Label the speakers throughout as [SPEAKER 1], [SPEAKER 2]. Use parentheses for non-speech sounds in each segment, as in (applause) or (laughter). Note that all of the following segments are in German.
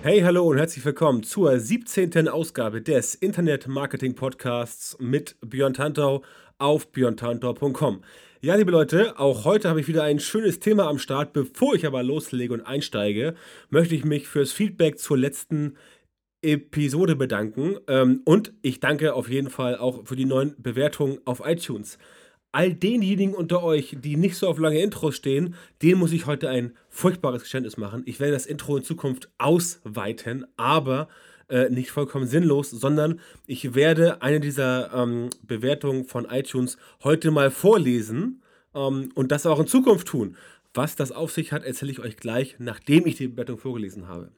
[SPEAKER 1] Hey, hallo und herzlich willkommen zur 17. Ausgabe des Internet Marketing Podcasts mit Björn Tantau auf björntantau.com. Ja, liebe Leute, auch heute habe ich wieder ein schönes Thema am Start. Bevor ich aber loslege und einsteige, möchte ich mich fürs Feedback zur letzten Episode bedanken. Ähm, und ich danke auf jeden Fall auch für die neuen Bewertungen auf iTunes. All denjenigen unter euch, die nicht so auf lange Intros stehen, denen muss ich heute ein furchtbares Geständnis machen. Ich werde das Intro in Zukunft ausweiten, aber äh, nicht vollkommen sinnlos, sondern ich werde eine dieser ähm, Bewertungen von iTunes heute mal vorlesen ähm, und das auch in Zukunft tun. Was das auf sich hat, erzähle ich euch gleich, nachdem ich die Bewertung vorgelesen habe.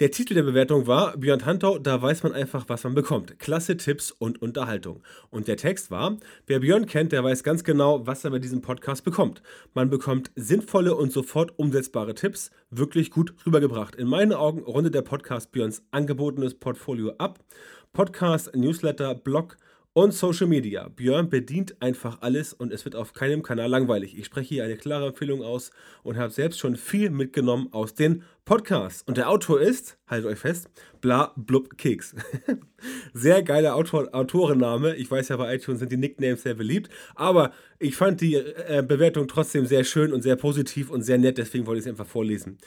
[SPEAKER 1] Der Titel der Bewertung war Beyond Huntau, da weiß man einfach, was man bekommt. Klasse Tipps und Unterhaltung. Und der Text war, wer Björn kennt, der weiß ganz genau, was er bei diesem Podcast bekommt. Man bekommt sinnvolle und sofort umsetzbare Tipps, wirklich gut rübergebracht. In meinen Augen rundet der Podcast Björns angebotenes Portfolio ab. Podcast, Newsletter, Blog, und Social Media. Björn bedient einfach alles und es wird auf keinem Kanal langweilig. Ich spreche hier eine klare Empfehlung aus und habe selbst schon viel mitgenommen aus den Podcasts. Und der Autor ist, haltet euch fest, Bla Blub Keks. (laughs) sehr geiler Autor, Autorenname. Ich weiß ja, bei iTunes sind die Nicknames sehr beliebt. Aber ich fand die äh, Bewertung trotzdem sehr schön und sehr positiv und sehr nett. Deswegen wollte ich es einfach vorlesen.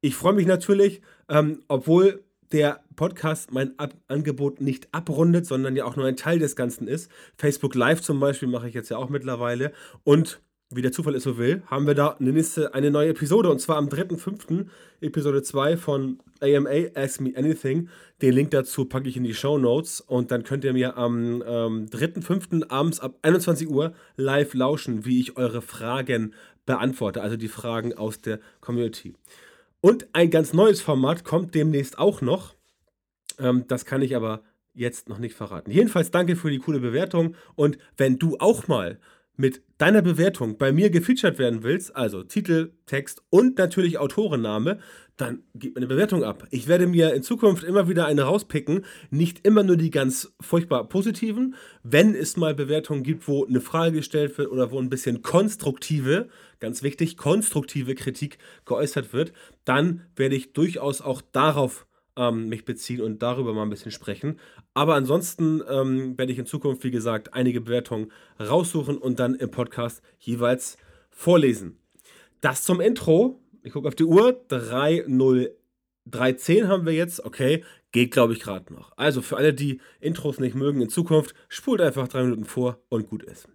[SPEAKER 1] Ich freue mich natürlich, ähm, obwohl der Podcast mein Ab Angebot nicht abrundet, sondern ja auch nur ein Teil des Ganzen ist. Facebook Live zum Beispiel mache ich jetzt ja auch mittlerweile. Und wie der Zufall es so will, haben wir da eine, nächste, eine neue Episode und zwar am 3.5. Episode 2 von AMA Ask Me Anything. Den Link dazu packe ich in die Show Notes und dann könnt ihr mir am ähm, 3.5. abends ab 21 Uhr live lauschen, wie ich eure Fragen beantworte, also die Fragen aus der Community. Und ein ganz neues Format kommt demnächst auch noch. Ähm, das kann ich aber jetzt noch nicht verraten. Jedenfalls danke für die coole Bewertung. Und wenn du auch mal mit deiner Bewertung bei mir gefeatured werden willst, also Titel, Text und natürlich Autorenname, dann gib mir eine Bewertung ab. Ich werde mir in Zukunft immer wieder eine rauspicken, nicht immer nur die ganz furchtbar positiven. Wenn es mal Bewertungen gibt, wo eine Frage gestellt wird oder wo ein bisschen konstruktive, ganz wichtig, konstruktive Kritik geäußert wird, dann werde ich durchaus auch darauf ähm, mich beziehen und darüber mal ein bisschen sprechen. Aber ansonsten ähm, werde ich in Zukunft, wie gesagt, einige Bewertungen raussuchen und dann im Podcast jeweils vorlesen. Das zum Intro. Ich gucke auf die Uhr. 3.03.10 haben wir jetzt. Okay, geht glaube ich gerade noch. Also für alle, die Intros nicht mögen in Zukunft, spult einfach drei Minuten vor und gut ist.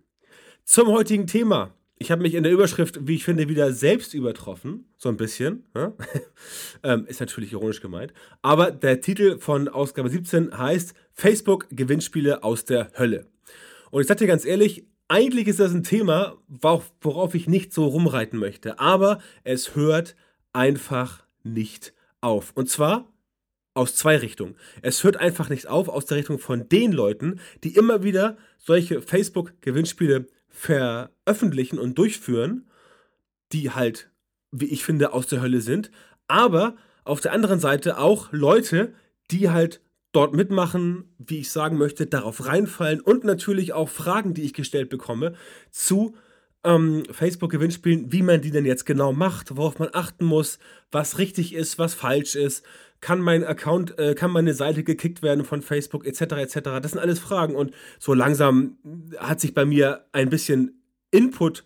[SPEAKER 1] Zum heutigen Thema ich habe mich in der Überschrift, wie ich finde, wieder selbst übertroffen. So ein bisschen. Ja? (laughs) ähm, ist natürlich ironisch gemeint. Aber der Titel von Ausgabe 17 heißt Facebook Gewinnspiele aus der Hölle. Und ich sage dir ganz ehrlich, eigentlich ist das ein Thema, worauf ich nicht so rumreiten möchte. Aber es hört einfach nicht auf. Und zwar aus zwei Richtungen. Es hört einfach nicht auf aus der Richtung von den Leuten, die immer wieder solche Facebook-Gewinnspiele veröffentlichen und durchführen, die halt, wie ich finde, aus der Hölle sind. Aber auf der anderen Seite auch Leute, die halt dort mitmachen, wie ich sagen möchte, darauf reinfallen und natürlich auch Fragen, die ich gestellt bekomme, zu ähm, Facebook-Gewinnspielen, wie man die denn jetzt genau macht, worauf man achten muss, was richtig ist, was falsch ist, kann mein Account, äh, kann meine Seite gekickt werden von Facebook etc. etc. Das sind alles Fragen und so langsam hat sich bei mir ein bisschen Input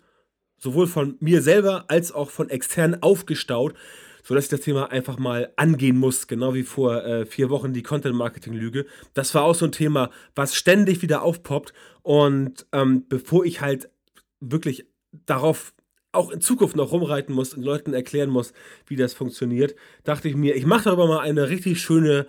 [SPEAKER 1] sowohl von mir selber als auch von extern aufgestaut, sodass ich das Thema einfach mal angehen muss, genau wie vor äh, vier Wochen die Content-Marketing-Lüge. Das war auch so ein Thema, was ständig wieder aufpoppt und ähm, bevor ich halt wirklich darauf auch in Zukunft noch rumreiten muss und Leuten erklären muss, wie das funktioniert, dachte ich mir, ich mache darüber mal eine richtig schöne,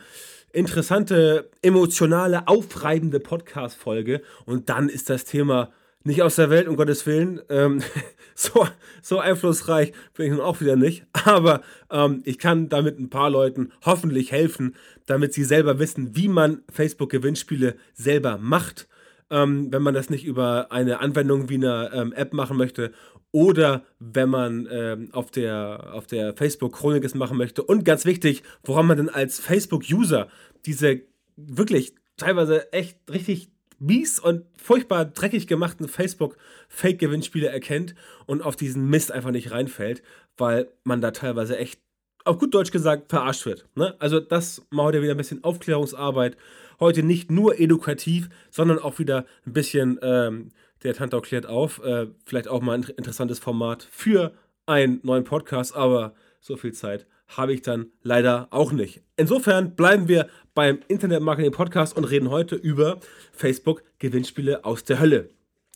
[SPEAKER 1] interessante, emotionale, aufreibende Podcast-Folge und dann ist das Thema nicht aus der Welt, um Gottes Willen. Ähm, (laughs) so, so einflussreich bin ich nun auch wieder nicht. Aber ähm, ich kann damit ein paar Leuten hoffentlich helfen, damit sie selber wissen, wie man Facebook-Gewinnspiele selber macht. Ähm, wenn man das nicht über eine Anwendung wie eine ähm, App machen möchte oder wenn man ähm, auf der, auf der Facebook-Chronik es machen möchte. Und ganz wichtig, woran man denn als Facebook-User diese wirklich teilweise echt richtig mies und furchtbar dreckig gemachten Facebook-Fake-Gewinnspiele erkennt und auf diesen Mist einfach nicht reinfällt, weil man da teilweise echt, auf gut Deutsch gesagt, verarscht wird. Ne? Also das mal heute wieder ein bisschen Aufklärungsarbeit. Heute nicht nur edukativ, sondern auch wieder ein bisschen, ähm, der Tantau klärt auf. Äh, vielleicht auch mal ein interessantes Format für einen neuen Podcast, aber so viel Zeit habe ich dann leider auch nicht. Insofern bleiben wir beim Internet Marketing Podcast und reden heute über Facebook Gewinnspiele aus der Hölle.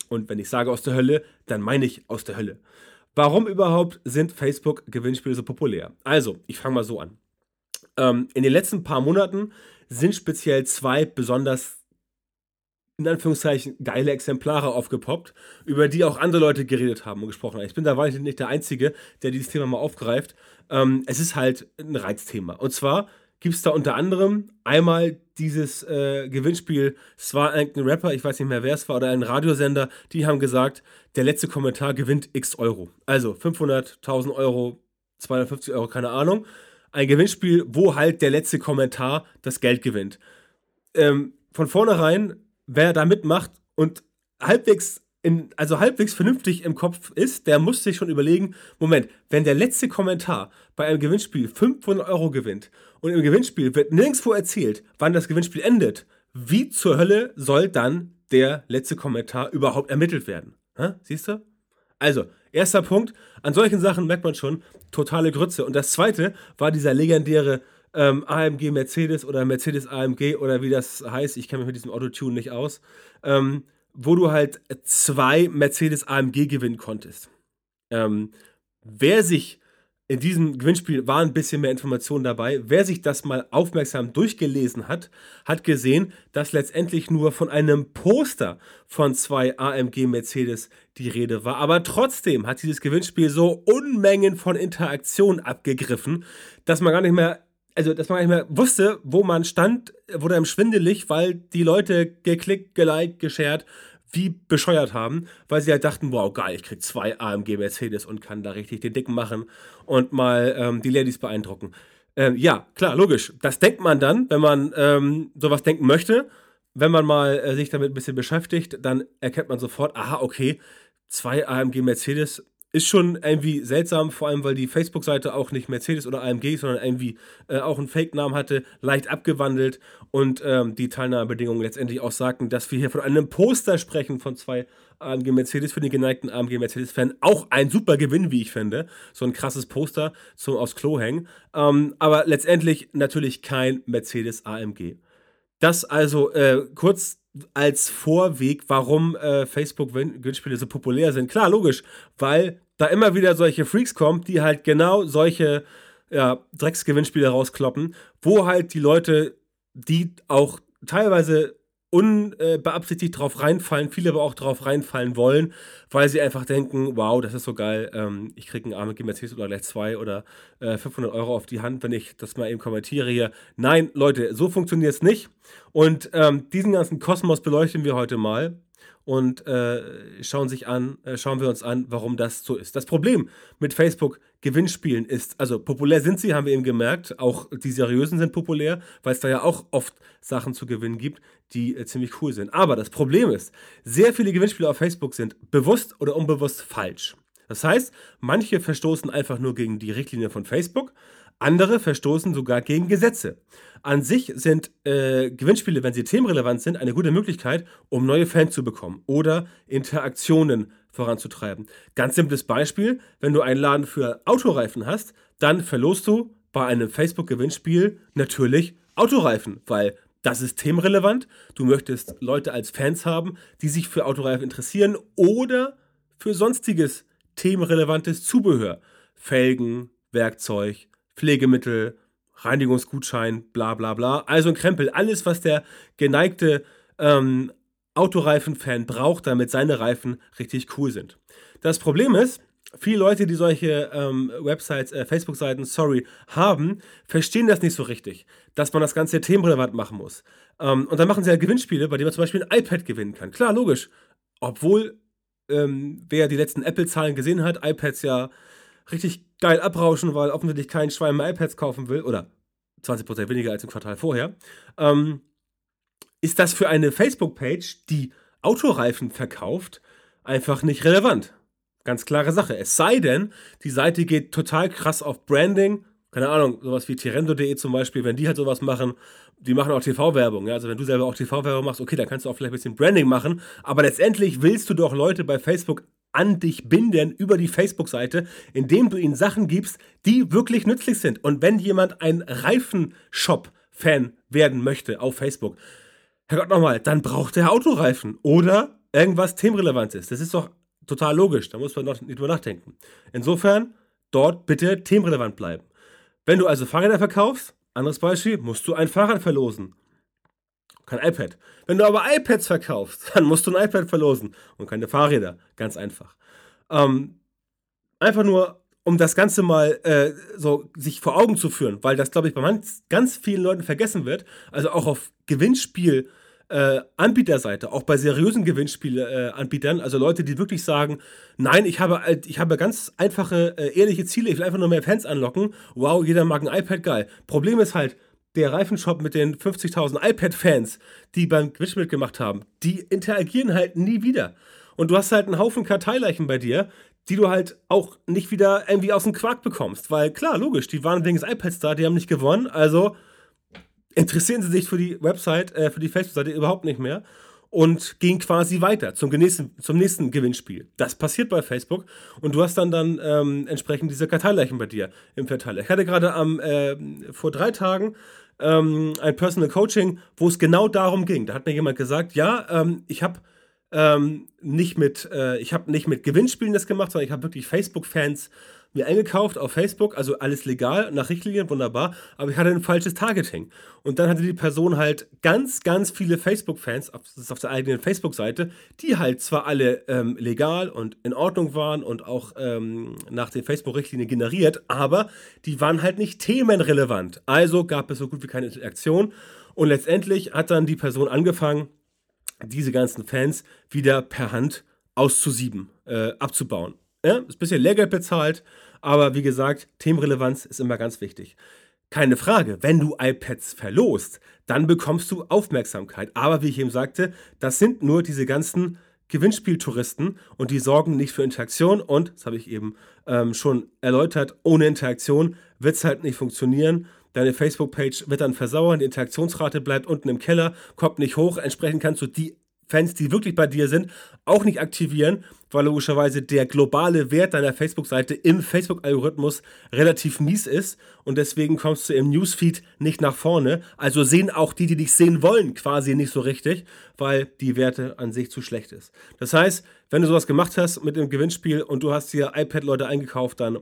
[SPEAKER 1] Und wenn ich sage aus der Hölle, dann meine ich aus der Hölle. Warum überhaupt sind Facebook Gewinnspiele so populär? Also, ich fange mal so an. Ähm, in den letzten paar Monaten sind speziell zwei besonders in Anführungszeichen geile Exemplare aufgepoppt, über die auch andere Leute geredet haben und gesprochen haben. Ich bin da wahrlich nicht der Einzige, der dieses Thema mal aufgreift. Ähm, es ist halt ein Reizthema. Und zwar gibt es da unter anderem einmal dieses äh, Gewinnspiel, es war ein Rapper, ich weiß nicht mehr wer es war, oder ein Radiosender, die haben gesagt, der letzte Kommentar gewinnt x Euro. Also 500, 1000 Euro, 250 Euro, keine Ahnung. Ein Gewinnspiel, wo halt der letzte Kommentar das Geld gewinnt. Ähm, von vornherein wer da mitmacht und halbwegs in, also halbwegs vernünftig im Kopf ist, der muss sich schon überlegen, Moment, wenn der letzte Kommentar bei einem Gewinnspiel 500 Euro gewinnt und im Gewinnspiel wird nirgendwo erzählt, wann das Gewinnspiel endet, wie zur Hölle soll dann der letzte Kommentar überhaupt ermittelt werden? Ha? Siehst du? Also, erster Punkt, an solchen Sachen merkt man schon totale Grütze. Und das zweite war dieser legendäre ähm, AMG Mercedes oder Mercedes AMG oder wie das heißt, ich kenne mich mit diesem Autotune nicht aus, ähm, wo du halt zwei Mercedes AMG gewinnen konntest. Ähm, wer sich in diesem Gewinnspiel war ein bisschen mehr Information dabei. Wer sich das mal aufmerksam durchgelesen hat, hat gesehen, dass letztendlich nur von einem Poster von zwei AMG Mercedes die Rede war. Aber trotzdem hat dieses Gewinnspiel so Unmengen von Interaktion abgegriffen, dass man gar nicht mehr also dass man nicht mehr wusste, wo man stand, wurde einem schwindelig, weil die Leute geklickt, geliked, geshared, wie bescheuert haben, weil sie halt dachten, wow, geil, ich krieg zwei AMG Mercedes und kann da richtig den Dicken machen und mal ähm, die Ladies beeindrucken. Ähm, ja, klar, logisch. Das denkt man dann, wenn man ähm, sowas denken möchte. Wenn man mal äh, sich damit ein bisschen beschäftigt, dann erkennt man sofort, aha, okay, zwei AMG Mercedes, ist schon irgendwie seltsam, vor allem weil die Facebook-Seite auch nicht Mercedes oder AMG, sondern irgendwie äh, auch einen Fake-Namen hatte, leicht abgewandelt und ähm, die Teilnahmebedingungen letztendlich auch sagten, dass wir hier von einem Poster sprechen von zwei AMG Mercedes für den geneigten AMG Mercedes-Fan. Auch ein super Gewinn, wie ich finde. So ein krasses Poster zum aufs Klo hängen. Ähm, aber letztendlich natürlich kein Mercedes AMG. Das also äh, kurz als Vorweg, warum äh, Facebook-Gewinnspiele so populär sind. Klar, logisch, weil da immer wieder solche Freaks kommen, die halt genau solche ja, Drecksgewinnspiele rauskloppen, wo halt die Leute, die auch teilweise unbeabsichtigt drauf reinfallen, viele aber auch drauf reinfallen wollen, weil sie einfach denken, wow, das ist so geil, ähm, ich kriege einen AMG Mercedes oder gleich zwei oder äh, 500 Euro auf die Hand, wenn ich das mal eben kommentiere hier. Nein, Leute, so funktioniert es nicht. Und ähm, diesen ganzen Kosmos beleuchten wir heute mal und äh, schauen sich an, äh, schauen wir uns an, warum das so ist. Das Problem mit Facebook Gewinnspielen ist, also populär sind sie, haben wir eben gemerkt, auch die seriösen sind populär, weil es da ja auch oft Sachen zu gewinnen gibt, die äh, ziemlich cool sind. Aber das Problem ist, sehr viele Gewinnspiele auf Facebook sind bewusst oder unbewusst falsch. Das heißt, manche verstoßen einfach nur gegen die Richtlinie von Facebook, andere verstoßen sogar gegen Gesetze. An sich sind äh, Gewinnspiele, wenn sie themenrelevant sind, eine gute Möglichkeit, um neue Fans zu bekommen oder Interaktionen voranzutreiben. Ganz simples Beispiel, wenn du einen Laden für Autoreifen hast, dann verlost du bei einem Facebook-Gewinnspiel natürlich Autoreifen, weil das ist themenrelevant. Du möchtest Leute als Fans haben, die sich für Autoreifen interessieren oder für sonstiges themenrelevantes Zubehör. Felgen, Werkzeug, Pflegemittel, Reinigungsgutschein, bla bla bla. Also ein Krempel. Alles, was der geneigte ähm, Autoreifen-Fan braucht, damit seine Reifen richtig cool sind. Das Problem ist, viele Leute, die solche ähm, Websites, äh, Facebook-Seiten, sorry, haben, verstehen das nicht so richtig, dass man das Ganze themenrelevant machen muss. Ähm, und dann machen sie ja Gewinnspiele, bei denen man zum Beispiel ein iPad gewinnen kann. Klar, logisch. Obwohl, ähm, wer die letzten Apple-Zahlen gesehen hat, iPads ja richtig geil abrauschen, weil offensichtlich kein Schwein mehr iPads kaufen will, oder 20% weniger als im Quartal vorher, ähm, ist das für eine Facebook-Page, die Autoreifen verkauft, einfach nicht relevant. Ganz klare Sache. Es sei denn, die Seite geht total krass auf Branding. Keine Ahnung, sowas wie Tirendo.de zum Beispiel, wenn die halt sowas machen, die machen auch TV-Werbung. Ja? Also wenn du selber auch TV-Werbung machst, okay, dann kannst du auch vielleicht ein bisschen Branding machen. Aber letztendlich willst du doch Leute bei Facebook an dich binden über die Facebook-Seite, indem du ihnen Sachen gibst, die wirklich nützlich sind. Und wenn jemand ein Reifenshop-Fan werden möchte auf Facebook, Herrgott nochmal, dann braucht er Autoreifen oder irgendwas Themenrelevantes. Das ist doch total logisch. Da muss man noch nicht drüber nachdenken. Insofern, dort bitte themenrelevant bleiben. Wenn du also Fahrräder verkaufst, anderes Beispiel, musst du ein Fahrrad verlosen. Kein iPad. Wenn du aber iPads verkaufst, (laughs) dann musst du ein iPad verlosen und keine Fahrräder. Ganz einfach. Ähm, einfach nur, um das Ganze mal äh, so sich vor Augen zu führen, weil das, glaube ich, bei ganz vielen Leuten vergessen wird. Also auch auf Gewinnspiel- äh, Anbieterseite, auch bei seriösen Gewinnspielanbietern, äh, also Leute, die wirklich sagen, nein, ich habe, ich habe ganz einfache, äh, ehrliche Ziele, ich will einfach nur mehr Fans anlocken. Wow, jeder mag ein iPad, geil. Problem ist halt, der Reifenshop mit den 50.000 iPad-Fans, die beim Gewinnspiel mitgemacht haben, die interagieren halt nie wieder. Und du hast halt einen Haufen Karteileichen bei dir, die du halt auch nicht wieder irgendwie aus dem Quark bekommst. Weil klar, logisch, die waren wegen des iPads da, die haben nicht gewonnen, also interessieren sie sich für die Website, äh, für die Facebook-Seite überhaupt nicht mehr und gehen quasi weiter zum nächsten, zum nächsten Gewinnspiel. Das passiert bei Facebook und du hast dann dann ähm, entsprechend diese Karteileichen bei dir im Verteiler. Ich hatte gerade am äh, vor drei Tagen ähm, ein Personal Coaching, wo es genau darum ging. Da hat mir jemand gesagt, ja, ähm, ich habe ähm, nicht äh, ich habe nicht mit Gewinnspielen das gemacht, sondern ich habe wirklich Facebook-Fans mir eingekauft auf Facebook, also alles legal, nach Richtlinien, wunderbar, aber ich hatte ein falsches Targeting. Und dann hatte die Person halt ganz, ganz viele Facebook-Fans, ist auf der eigenen Facebook-Seite, die halt zwar alle ähm, legal und in Ordnung waren und auch ähm, nach den Facebook-Richtlinien generiert, aber die waren halt nicht themenrelevant. Also gab es so gut wie keine Interaktion. Und letztendlich hat dann die Person angefangen, diese ganzen Fans wieder per Hand auszusieben, äh, abzubauen. Ja, ist ein bisschen Lehrgeld bezahlt, aber wie gesagt, Themenrelevanz ist immer ganz wichtig. Keine Frage, wenn du iPads verlost, dann bekommst du Aufmerksamkeit. Aber wie ich eben sagte, das sind nur diese ganzen Gewinnspieltouristen und die sorgen nicht für Interaktion und, das habe ich eben ähm, schon erläutert, ohne Interaktion wird es halt nicht funktionieren. Deine Facebook-Page wird dann versauern, die Interaktionsrate bleibt unten im Keller, kommt nicht hoch. Entsprechend kannst du die Fans, die wirklich bei dir sind, auch nicht aktivieren, weil logischerweise der globale Wert deiner Facebook-Seite im Facebook-Algorithmus relativ mies ist und deswegen kommst du im Newsfeed nicht nach vorne. Also sehen auch die, die dich sehen wollen, quasi nicht so richtig, weil die Werte an sich zu schlecht ist. Das heißt, wenn du sowas gemacht hast mit dem Gewinnspiel und du hast hier iPad-Leute eingekauft, dann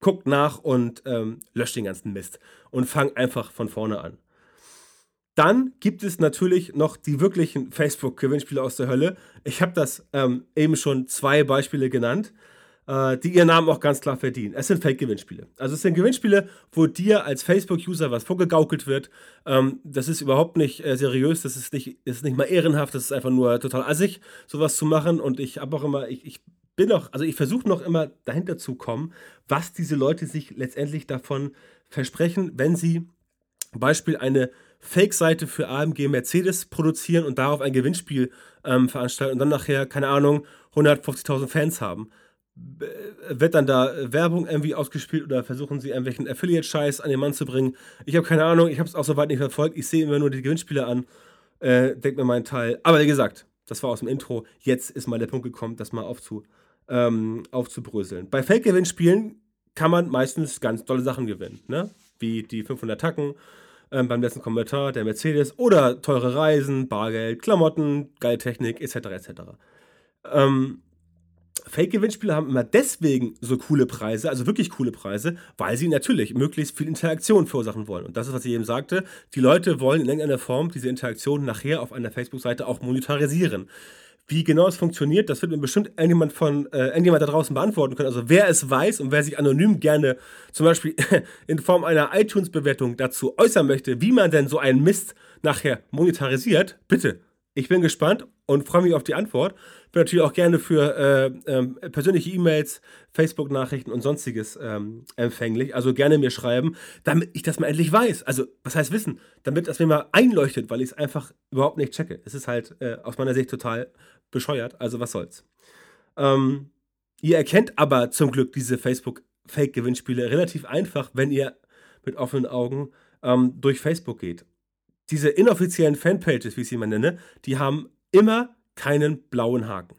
[SPEAKER 1] guck nach und ähm, lösch den ganzen Mist und fang einfach von vorne an. Dann gibt es natürlich noch die wirklichen Facebook-Gewinnspiele aus der Hölle. Ich habe das ähm, eben schon zwei Beispiele genannt, äh, die ihren Namen auch ganz klar verdienen. Es sind Fake-Gewinnspiele. Also es sind Gewinnspiele, wo dir als Facebook-User was vorgegaukelt wird. Ähm, das ist überhaupt nicht äh, seriös, das ist nicht, ist nicht mal ehrenhaft, das ist einfach nur total assig, sowas zu machen. Und ich habe auch immer, ich, ich bin auch, also ich versuche noch immer dahinter zu kommen, was diese Leute sich letztendlich davon versprechen, wenn sie Beispiel eine Fake-Seite für AMG Mercedes produzieren und darauf ein Gewinnspiel ähm, veranstalten und dann nachher, keine Ahnung, 150.000 Fans haben. Wird dann da Werbung irgendwie ausgespielt oder versuchen sie irgendwelchen Affiliate-Scheiß an den Mann zu bringen? Ich habe keine Ahnung, ich habe es auch soweit nicht verfolgt. Ich sehe immer nur die Gewinnspiele an, äh, denke mir meinen Teil. Aber wie gesagt, das war aus dem Intro. Jetzt ist mal der Punkt gekommen, das mal aufzu, ähm, aufzubröseln. Bei Fake-Gewinnspielen kann man meistens ganz tolle Sachen gewinnen, ne? wie die 500 Tacken ähm, beim letzten Kommentar, der Mercedes oder teure Reisen, Bargeld, Klamotten, geile Technik etc. etc. Ähm, Fake-Gewinnspiele haben immer deswegen so coole Preise, also wirklich coole Preise, weil sie natürlich möglichst viel Interaktion verursachen wollen. Und das ist, was ich eben sagte. Die Leute wollen in irgendeiner Form diese Interaktion nachher auf einer Facebook-Seite auch monetarisieren. Wie genau es funktioniert, das wird mir bestimmt irgendjemand von äh, irgendjemand da draußen beantworten können. Also wer es weiß und wer sich anonym gerne zum Beispiel (laughs) in Form einer iTunes-Bewertung dazu äußern möchte, wie man denn so einen Mist nachher monetarisiert, bitte. Ich bin gespannt und freue mich auf die Antwort. Bin natürlich auch gerne für äh, ähm, persönliche E-Mails, Facebook-Nachrichten und sonstiges ähm, empfänglich. Also gerne mir schreiben, damit ich das mal endlich weiß. Also, was heißt wissen? Damit das mir mal einleuchtet, weil ich es einfach überhaupt nicht checke. Es ist halt äh, aus meiner Sicht total bescheuert. Also, was soll's. Ähm, ihr erkennt aber zum Glück diese Facebook-Fake-Gewinnspiele relativ einfach, wenn ihr mit offenen Augen ähm, durch Facebook geht. Diese inoffiziellen Fanpages, wie ich sie mal nenne, die haben immer keinen blauen Haken.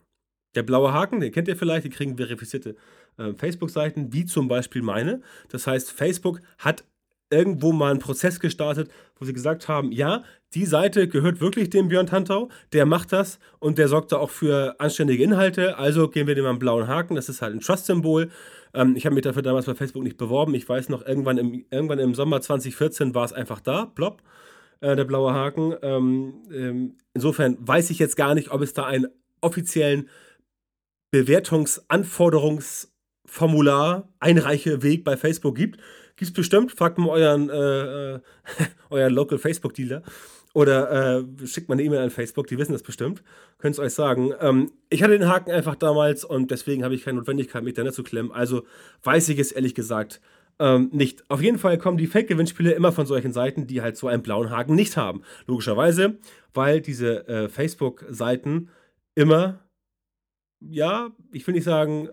[SPEAKER 1] Der blaue Haken, den kennt ihr vielleicht, die kriegen verifizierte äh, Facebook-Seiten, wie zum Beispiel meine. Das heißt, Facebook hat irgendwo mal einen Prozess gestartet, wo sie gesagt haben, ja, die Seite gehört wirklich dem Björn Tantau, der macht das und der sorgt da auch für anständige Inhalte, also geben wir dem einen blauen Haken, das ist halt ein Trust-Symbol. Ähm, ich habe mich dafür damals bei Facebook nicht beworben, ich weiß noch, irgendwann im, irgendwann im Sommer 2014 war es einfach da, plopp äh, der blaue Haken. Ähm, ähm, insofern weiß ich jetzt gar nicht, ob es da einen offiziellen Bewertungsanforderungsformular, Einreicheweg bei Facebook gibt. Gibt es bestimmt, fragt mal euren, äh, äh (laughs) euren Local Facebook-Dealer. Oder äh, schickt mal eine E-Mail an Facebook, die wissen das bestimmt. Könnt es euch sagen. Ähm, ich hatte den Haken einfach damals und deswegen habe ich keine Notwendigkeit, mich da zu klemmen. Also weiß ich es ehrlich gesagt ähm, nicht. Auf jeden Fall kommen die Fake-Gewinnspiele immer von solchen Seiten, die halt so einen blauen Haken nicht haben. Logischerweise, weil diese äh, Facebook-Seiten immer, ja, ich will nicht sagen,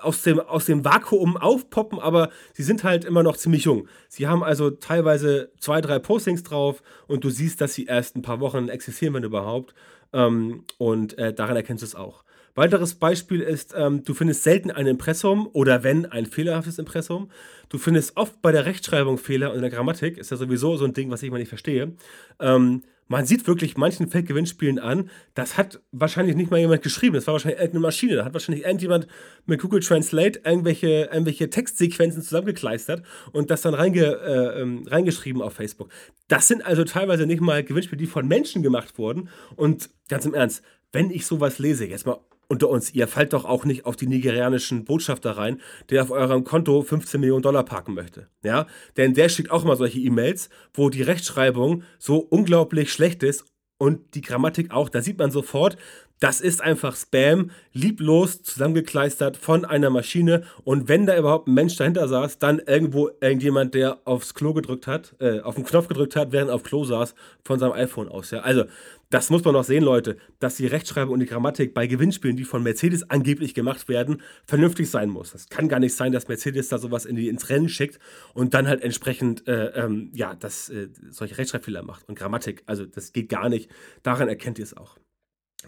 [SPEAKER 1] aus dem, aus dem Vakuum aufpoppen, aber sie sind halt immer noch ziemlich jung. Sie haben also teilweise zwei, drei Postings drauf und du siehst, dass sie erst ein paar Wochen existieren, wenn überhaupt. Ähm, und äh, daran erkennst du es auch. Weiteres Beispiel ist, ähm, du findest selten ein Impressum oder wenn ein fehlerhaftes Impressum. Du findest oft bei der Rechtschreibung Fehler und in der Grammatik. Ist ja sowieso so ein Ding, was ich mal nicht verstehe. Ähm, man sieht wirklich manchen Fake-Gewinnspielen an, das hat wahrscheinlich nicht mal jemand geschrieben, das war wahrscheinlich irgendeine Maschine, da hat wahrscheinlich irgendjemand mit Google Translate irgendwelche, irgendwelche Textsequenzen zusammengekleistert und das dann reinge, äh, ähm, reingeschrieben auf Facebook. Das sind also teilweise nicht mal Gewinnspiele, die von Menschen gemacht wurden. Und ganz im Ernst, wenn ich sowas lese, jetzt mal unter uns, ihr fallt doch auch nicht auf die nigerianischen Botschafter rein, der auf eurem Konto 15 Millionen Dollar parken möchte. Ja? Denn der schickt auch mal solche E-Mails, wo die Rechtschreibung so unglaublich schlecht ist und die Grammatik auch. Da sieht man sofort, das ist einfach Spam, lieblos zusammengekleistert von einer Maschine. Und wenn da überhaupt ein Mensch dahinter saß, dann irgendwo irgendjemand, der aufs Klo gedrückt hat, äh, auf den Knopf gedrückt hat, während er auf Klo saß, von seinem iPhone aus. Ja? Also, das muss man noch sehen, Leute, dass die Rechtschreibung und die Grammatik bei Gewinnspielen, die von Mercedes angeblich gemacht werden, vernünftig sein muss. Das kann gar nicht sein, dass Mercedes da sowas in die, ins Rennen schickt und dann halt entsprechend, äh, ähm, ja, das, äh, solche Rechtschreibfehler macht. Und Grammatik, also das geht gar nicht. Daran erkennt ihr es auch.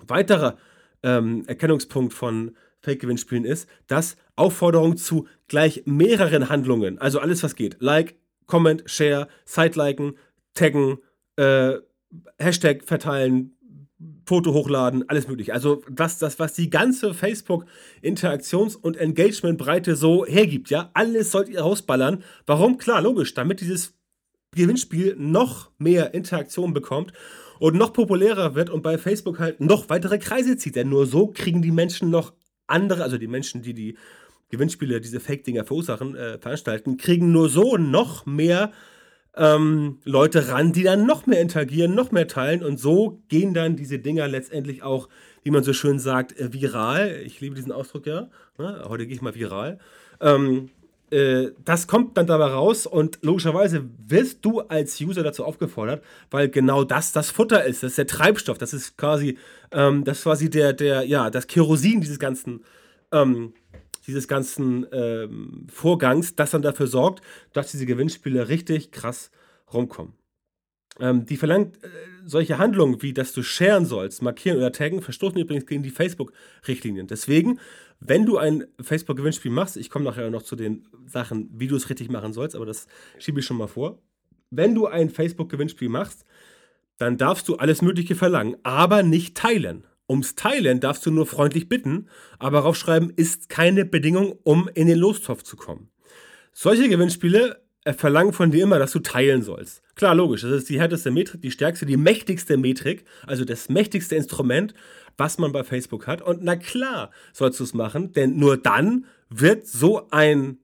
[SPEAKER 1] Weiterer ähm, Erkennungspunkt von Fake-Gewinnspielen ist, dass Aufforderung zu gleich mehreren Handlungen, also alles, was geht, Like, Comment, Share, Side-Liken, Taggen, äh, Hashtag verteilen, Foto hochladen, alles mögliche. Also das, das was die ganze Facebook-Interaktions- und Engagement-Breite so hergibt, ja, alles sollt ihr rausballern. Warum? Klar, logisch, damit dieses Gewinnspiel noch mehr Interaktion bekommt und noch populärer wird und bei Facebook halt noch weitere Kreise zieht. Denn nur so kriegen die Menschen noch andere, also die Menschen, die die Gewinnspiele, diese Fake-Dinger verursachen, äh, veranstalten, kriegen nur so noch mehr ähm, Leute ran, die dann noch mehr interagieren, noch mehr teilen und so gehen dann diese Dinger letztendlich auch, wie man so schön sagt, äh, viral. Ich liebe diesen Ausdruck ja. Ne? Heute gehe ich mal viral. Ähm, äh, das kommt dann dabei raus und logischerweise wirst du als User dazu aufgefordert, weil genau das das Futter ist, das ist der Treibstoff, das ist quasi, ähm, das ist quasi der, der, ja, das Kerosin dieses ganzen ähm, dieses ganzen ähm, Vorgangs, das dann dafür sorgt, dass diese Gewinnspiele richtig krass rumkommen. Ähm, die verlangt äh, solche Handlungen, wie dass du sharen sollst, markieren oder taggen, verstoßen übrigens gegen die Facebook-Richtlinien. Deswegen, wenn du ein Facebook-Gewinnspiel machst, ich komme nachher noch zu den Sachen, wie du es richtig machen sollst, aber das schiebe ich schon mal vor. Wenn du ein Facebook-Gewinnspiel machst, dann darfst du alles Mögliche verlangen, aber nicht teilen. Ums Teilen darfst du nur freundlich bitten, aber raufschreiben ist keine Bedingung, um in den Lostopf zu kommen. Solche Gewinnspiele verlangen von dir immer, dass du teilen sollst. Klar, logisch, das ist die härteste Metrik, die stärkste, die mächtigste Metrik, also das mächtigste Instrument, was man bei Facebook hat. Und na klar sollst du es machen, denn nur dann wird so, ein,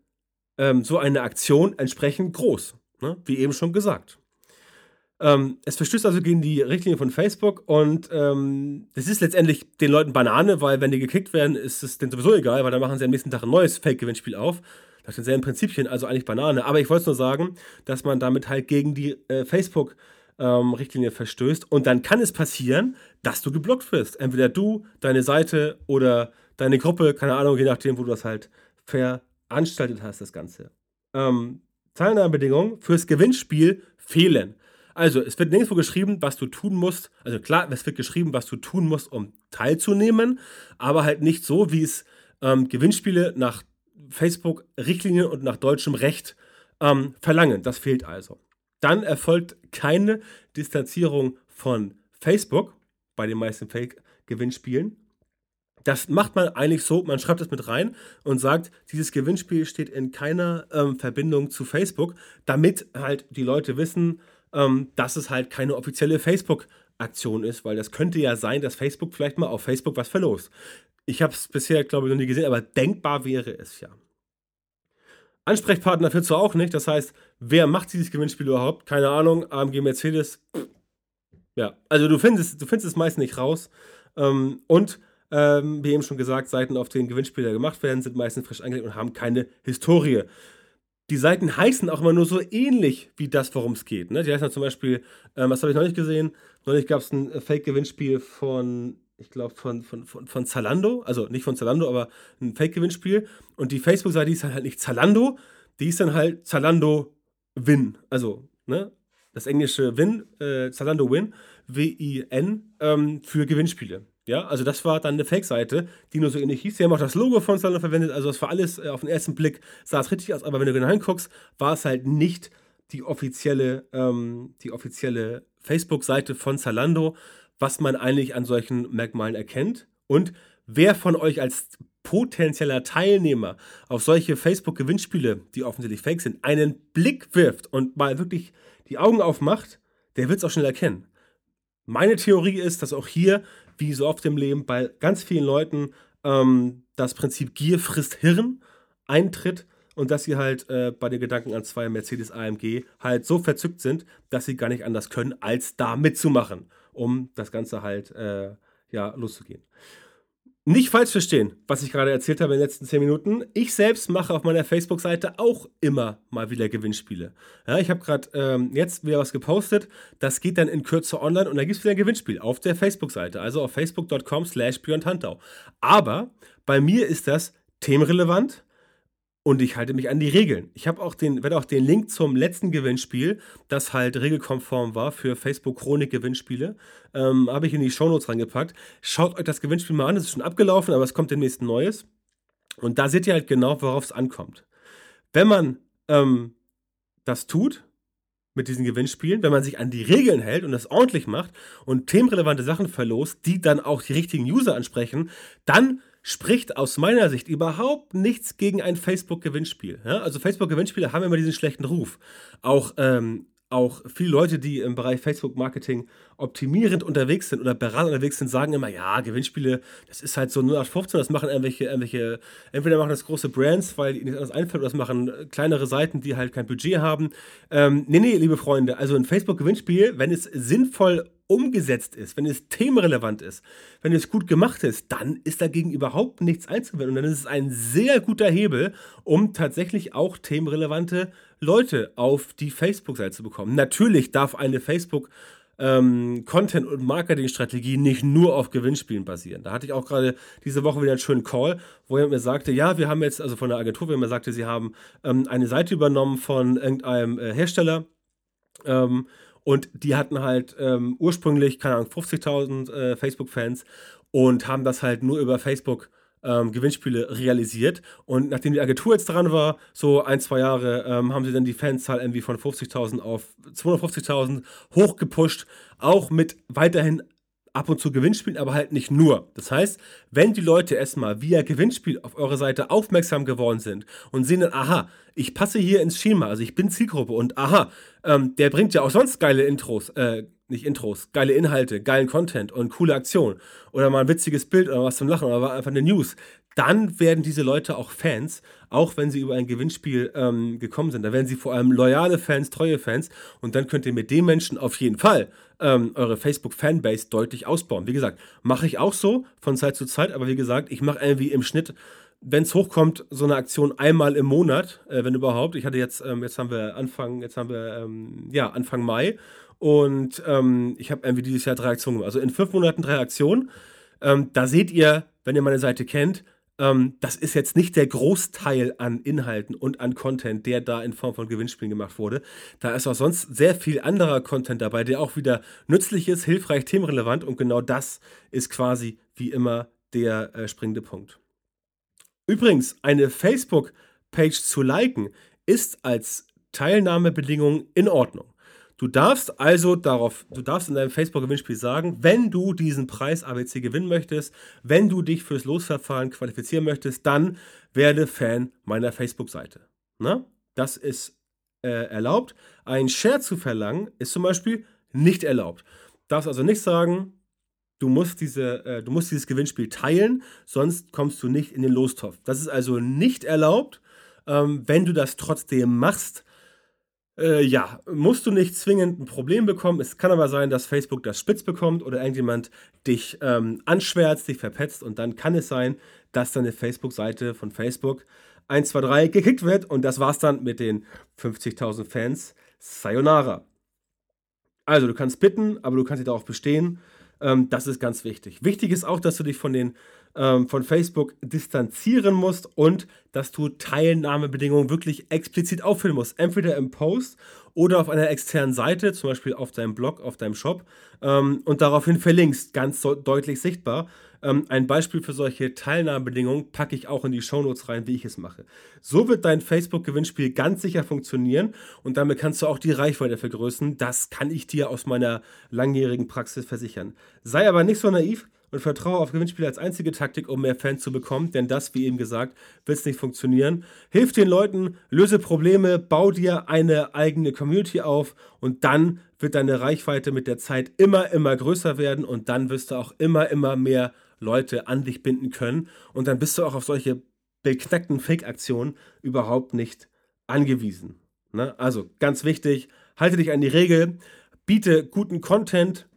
[SPEAKER 1] ähm, so eine Aktion entsprechend groß, ne? wie eben schon gesagt. Ähm, es verstößt also gegen die Richtlinie von Facebook und ähm, es ist letztendlich den Leuten Banane, weil wenn die gekickt werden, ist es denen sowieso egal, weil dann machen sie am nächsten Tag ein neues Fake-Gewinnspiel auf. Nach denselben Prinzipien, also eigentlich Banane. Aber ich wollte nur sagen, dass man damit halt gegen die äh, Facebook-Richtlinie ähm, verstößt und dann kann es passieren, dass du geblockt wirst. Entweder du, deine Seite oder deine Gruppe, keine Ahnung, je nachdem, wo du das halt veranstaltet hast, das Ganze. Ähm, Teilnahmebedingungen fürs Gewinnspiel fehlen. Also, es wird nirgendwo geschrieben, was du tun musst. Also klar, es wird geschrieben, was du tun musst, um teilzunehmen, aber halt nicht so, wie es ähm, Gewinnspiele nach Facebook-Richtlinien und nach deutschem Recht ähm, verlangen. Das fehlt also. Dann erfolgt keine Distanzierung von Facebook bei den meisten Fake-Gewinnspielen. Das macht man eigentlich so, man schreibt das mit rein und sagt, dieses Gewinnspiel steht in keiner ähm, Verbindung zu Facebook, damit halt die Leute wissen, ähm, dass es halt keine offizielle Facebook-Aktion ist, weil das könnte ja sein, dass Facebook vielleicht mal auf Facebook was verlost. Ich habe es bisher, glaube ich, noch nie gesehen, aber denkbar wäre es ja. Ansprechpartner findest du auch nicht. Das heißt, wer macht dieses Gewinnspiel überhaupt? Keine Ahnung. AMG Mercedes. Ja, also du findest, du findest es meist nicht raus. Ähm, und ähm, wie eben schon gesagt, Seiten, auf denen Gewinnspiele gemacht werden, sind meistens frisch angelegt und haben keine Historie die Seiten heißen auch immer nur so ähnlich wie das, worum es geht. Ne? Die heißen zum Beispiel, ähm, was habe ich noch nicht gesehen? Neulich gab es ein äh, Fake-Gewinnspiel von, ich glaube, von, von, von, von Zalando. Also nicht von Zalando, aber ein Fake-Gewinnspiel. Und die Facebook-Seite ist halt nicht Zalando, die ist dann halt Zalando Win. Also, ne? Das englische Win, äh, Zalando Win, W-I-N, ähm, für Gewinnspiele. Ja, also das war dann eine Fake-Seite, die nur so ähnlich hieß. Sie haben auch das Logo von Zalando verwendet, also das war alles äh, auf den ersten Blick, sah es richtig aus, aber wenn du genau hinguckst, war es halt nicht die offizielle, ähm, die offizielle Facebook-Seite von Zalando, was man eigentlich an solchen Merkmalen erkennt. Und wer von euch als potenzieller Teilnehmer auf solche Facebook-Gewinnspiele, die offensichtlich fake sind, einen Blick wirft und mal wirklich die Augen aufmacht, der wird es auch schnell erkennen. Meine Theorie ist, dass auch hier wie so oft im Leben bei ganz vielen Leuten ähm, das Prinzip Gier frisst Hirn eintritt und dass sie halt äh, bei den Gedanken an zwei Mercedes AMG halt so verzückt sind, dass sie gar nicht anders können, als da mitzumachen, um das Ganze halt äh, ja loszugehen. Nicht falsch verstehen, was ich gerade erzählt habe in den letzten 10 Minuten. Ich selbst mache auf meiner Facebook-Seite auch immer mal wieder Gewinnspiele. Ja, ich habe gerade ähm, jetzt wieder was gepostet. Das geht dann in Kürze online und da gibt es wieder ein Gewinnspiel auf der Facebook-Seite, also auf facebook.com slash Aber bei mir ist das themenrelevant und ich halte mich an die Regeln. Ich habe auch den, werde auch den Link zum letzten Gewinnspiel, das halt regelkonform war für Facebook Chronik Gewinnspiele, ähm, habe ich in die Shownotes reingepackt. Schaut euch das Gewinnspiel mal an, es ist schon abgelaufen, aber es kommt demnächst ein neues. Und da seht ihr halt genau, worauf es ankommt. Wenn man ähm, das tut, mit diesen Gewinnspielen, wenn man sich an die Regeln hält und das ordentlich macht und themenrelevante Sachen verlost, die dann auch die richtigen User ansprechen, dann spricht aus meiner Sicht überhaupt nichts gegen ein Facebook-Gewinnspiel. Ja? Also Facebook-Gewinnspiele haben immer diesen schlechten Ruf. Auch, ähm, auch viele Leute, die im Bereich Facebook-Marketing optimierend unterwegs sind oder beratend unterwegs sind, sagen immer, ja, Gewinnspiele, das ist halt so 0815, das machen irgendwelche, irgendwelche, entweder machen das große Brands, weil ihnen nichts anderes einfällt, oder das machen kleinere Seiten, die halt kein Budget haben. Ähm, nee, nee, liebe Freunde, also ein Facebook-Gewinnspiel, wenn es sinnvoll umgesetzt ist, wenn es themenrelevant ist, wenn es gut gemacht ist, dann ist dagegen überhaupt nichts einzuwenden. Und dann ist es ein sehr guter Hebel, um tatsächlich auch themenrelevante Leute auf die Facebook-Seite zu bekommen. Natürlich darf eine Facebook- ähm, Content- und Marketingstrategie nicht nur auf Gewinnspielen basieren. Da hatte ich auch gerade diese Woche wieder einen schönen Call, wo er mir sagte, ja, wir haben jetzt, also von der Agentur, wo mir sagte, sie haben ähm, eine Seite übernommen von irgendeinem äh, Hersteller ähm, und die hatten halt ähm, ursprünglich, keine Ahnung, 50.000 äh, Facebook-Fans und haben das halt nur über Facebook ähm, Gewinnspiele realisiert. Und nachdem die Agentur jetzt dran war, so ein, zwei Jahre, ähm, haben sie dann die Fanzahl irgendwie von 50.000 auf 250.000 hochgepusht. Auch mit weiterhin ab und zu Gewinnspielen, aber halt nicht nur. Das heißt, wenn die Leute erstmal via Gewinnspiel auf eure Seite aufmerksam geworden sind und sehen dann, aha, ich passe hier ins Schema, also ich bin Zielgruppe und aha, ähm, der bringt ja auch sonst geile Intros, äh, nicht Intros, geile Inhalte, geilen Content und coole Aktionen oder mal ein witziges Bild oder was zum Lachen oder einfach eine News, dann werden diese Leute auch Fans, auch wenn sie über ein Gewinnspiel ähm, gekommen sind. Da werden sie vor allem loyale Fans, treue Fans und dann könnt ihr mit den Menschen auf jeden Fall ähm, eure Facebook-Fanbase deutlich ausbauen. Wie gesagt, mache ich auch so von Zeit zu Zeit, aber wie gesagt, ich mache irgendwie im Schnitt wenn es hochkommt, so eine Aktion einmal im Monat, äh, wenn überhaupt. Ich hatte jetzt, ähm, jetzt haben wir Anfang, jetzt haben wir ähm, ja Anfang Mai und ähm, ich habe irgendwie dieses Jahr drei Aktionen. Also in fünf Monaten drei Aktionen. Ähm, da seht ihr, wenn ihr meine Seite kennt, ähm, das ist jetzt nicht der Großteil an Inhalten und an Content, der da in Form von Gewinnspielen gemacht wurde. Da ist auch sonst sehr viel anderer Content dabei, der auch wieder nützlich ist, hilfreich, themenrelevant und genau das ist quasi wie immer der äh, springende Punkt. Übrigens, eine Facebook-Page zu liken ist als Teilnahmebedingung in Ordnung. Du darfst also darauf, du darfst in deinem Facebook-Gewinnspiel sagen, wenn du diesen Preis ABC gewinnen möchtest, wenn du dich fürs Losverfahren qualifizieren möchtest, dann werde Fan meiner Facebook-Seite. Das ist äh, erlaubt. Ein Share zu verlangen ist zum Beispiel nicht erlaubt. Du darfst also nicht sagen, du musst, diese, äh, du musst dieses Gewinnspiel teilen, sonst kommst du nicht in den Lostopf. Das ist also nicht erlaubt. Ähm, wenn du das trotzdem machst, äh, ja, musst du nicht zwingend ein Problem bekommen. Es kann aber sein, dass Facebook das spitz bekommt oder irgendjemand dich ähm, anschwärzt, dich verpetzt und dann kann es sein, dass deine Facebook-Seite von Facebook 1, 2, 3 gekickt wird und das war's dann mit den 50.000 Fans. Sayonara. Also, du kannst bitten, aber du kannst dich darauf bestehen. Ähm, das ist ganz wichtig. Wichtig ist auch, dass du dich von den ähm, von Facebook distanzieren musst und dass du Teilnahmebedingungen wirklich explizit auffüllen musst. Entweder im Post oder auf einer externen Seite, zum Beispiel auf deinem Blog, auf deinem Shop ähm, und daraufhin verlinkst, ganz so deutlich sichtbar. Ähm, ein Beispiel für solche Teilnahmebedingungen packe ich auch in die Shownotes rein, wie ich es mache. So wird dein Facebook-Gewinnspiel ganz sicher funktionieren und damit kannst du auch die Reichweite vergrößern. Das kann ich dir aus meiner langjährigen Praxis versichern. Sei aber nicht so naiv und vertraue auf Gewinnspiele als einzige Taktik, um mehr Fans zu bekommen, denn das, wie eben gesagt, wird es nicht funktionieren. Hilf den Leuten, löse Probleme, bau dir eine eigene Community auf und dann wird deine Reichweite mit der Zeit immer, immer größer werden und dann wirst du auch immer, immer mehr Leute an dich binden können und dann bist du auch auf solche beknackten Fake-Aktionen überhaupt nicht angewiesen. Ne? Also ganz wichtig, halte dich an die Regel, biete guten Content,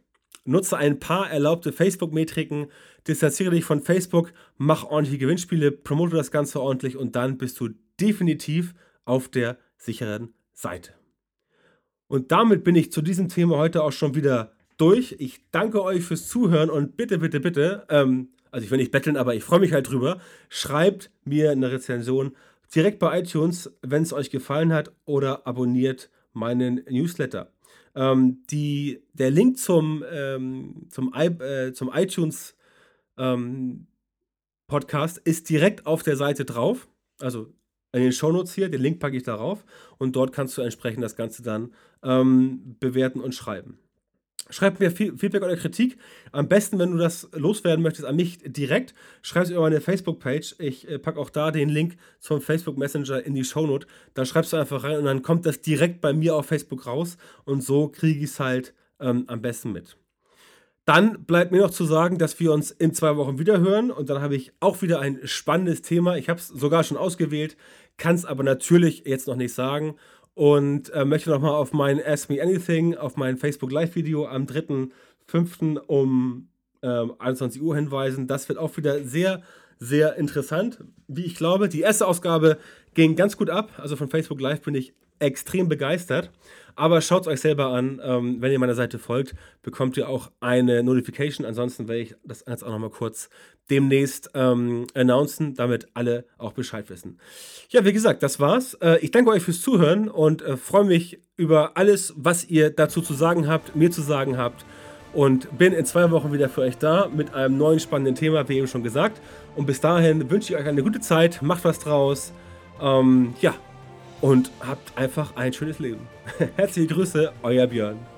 [SPEAKER 1] Nutze ein paar erlaubte Facebook-Metriken, distanziere dich von Facebook, mach ordentliche Gewinnspiele, promote das Ganze ordentlich und dann bist du definitiv auf der sicheren Seite. Und damit bin ich zu diesem Thema heute auch schon wieder durch. Ich danke euch fürs Zuhören und bitte, bitte, bitte, ähm, also ich will nicht betteln, aber ich freue mich halt drüber, schreibt mir eine Rezension direkt bei iTunes, wenn es euch gefallen hat oder abonniert meinen Newsletter. Ähm, die, der Link zum, ähm, zum, äh, zum iTunes ähm, Podcast ist direkt auf der Seite drauf. Also in den Shownotes hier, den Link packe ich darauf und dort kannst du entsprechend das Ganze dann ähm, bewerten und schreiben. Schreib mir Feedback oder Kritik. Am besten, wenn du das loswerden möchtest, an mich direkt. Schreib es über meine Facebook-Page. Ich äh, packe auch da den Link zum Facebook Messenger in die Shownote. Da schreibst du einfach rein und dann kommt das direkt bei mir auf Facebook raus. Und so kriege ich es halt ähm, am besten mit. Dann bleibt mir noch zu sagen, dass wir uns in zwei Wochen wieder hören. Und dann habe ich auch wieder ein spannendes Thema. Ich habe es sogar schon ausgewählt, kann es aber natürlich jetzt noch nicht sagen und äh, möchte nochmal auf mein Ask Me Anything, auf mein Facebook Live-Video am 3.5. um äh, 21 Uhr hinweisen. Das wird auch wieder sehr, sehr interessant, wie ich glaube. Die erste Ausgabe ging ganz gut ab. Also von Facebook Live bin ich extrem begeistert. Aber schaut es euch selber an. Ähm, wenn ihr meiner Seite folgt, bekommt ihr auch eine Notification. Ansonsten werde ich das jetzt auch nochmal kurz demnächst ähm, announcen, damit alle auch Bescheid wissen. Ja, wie gesagt, das war's. Äh, ich danke euch fürs Zuhören und äh, freue mich über alles, was ihr dazu zu sagen habt, mir zu sagen habt. Und bin in zwei Wochen wieder für euch da mit einem neuen spannenden Thema, wie eben schon gesagt. Und bis dahin wünsche ich euch eine gute Zeit, macht was draus. Ähm, ja, und habt einfach ein schönes Leben. (laughs) Herzliche Grüße, euer Björn.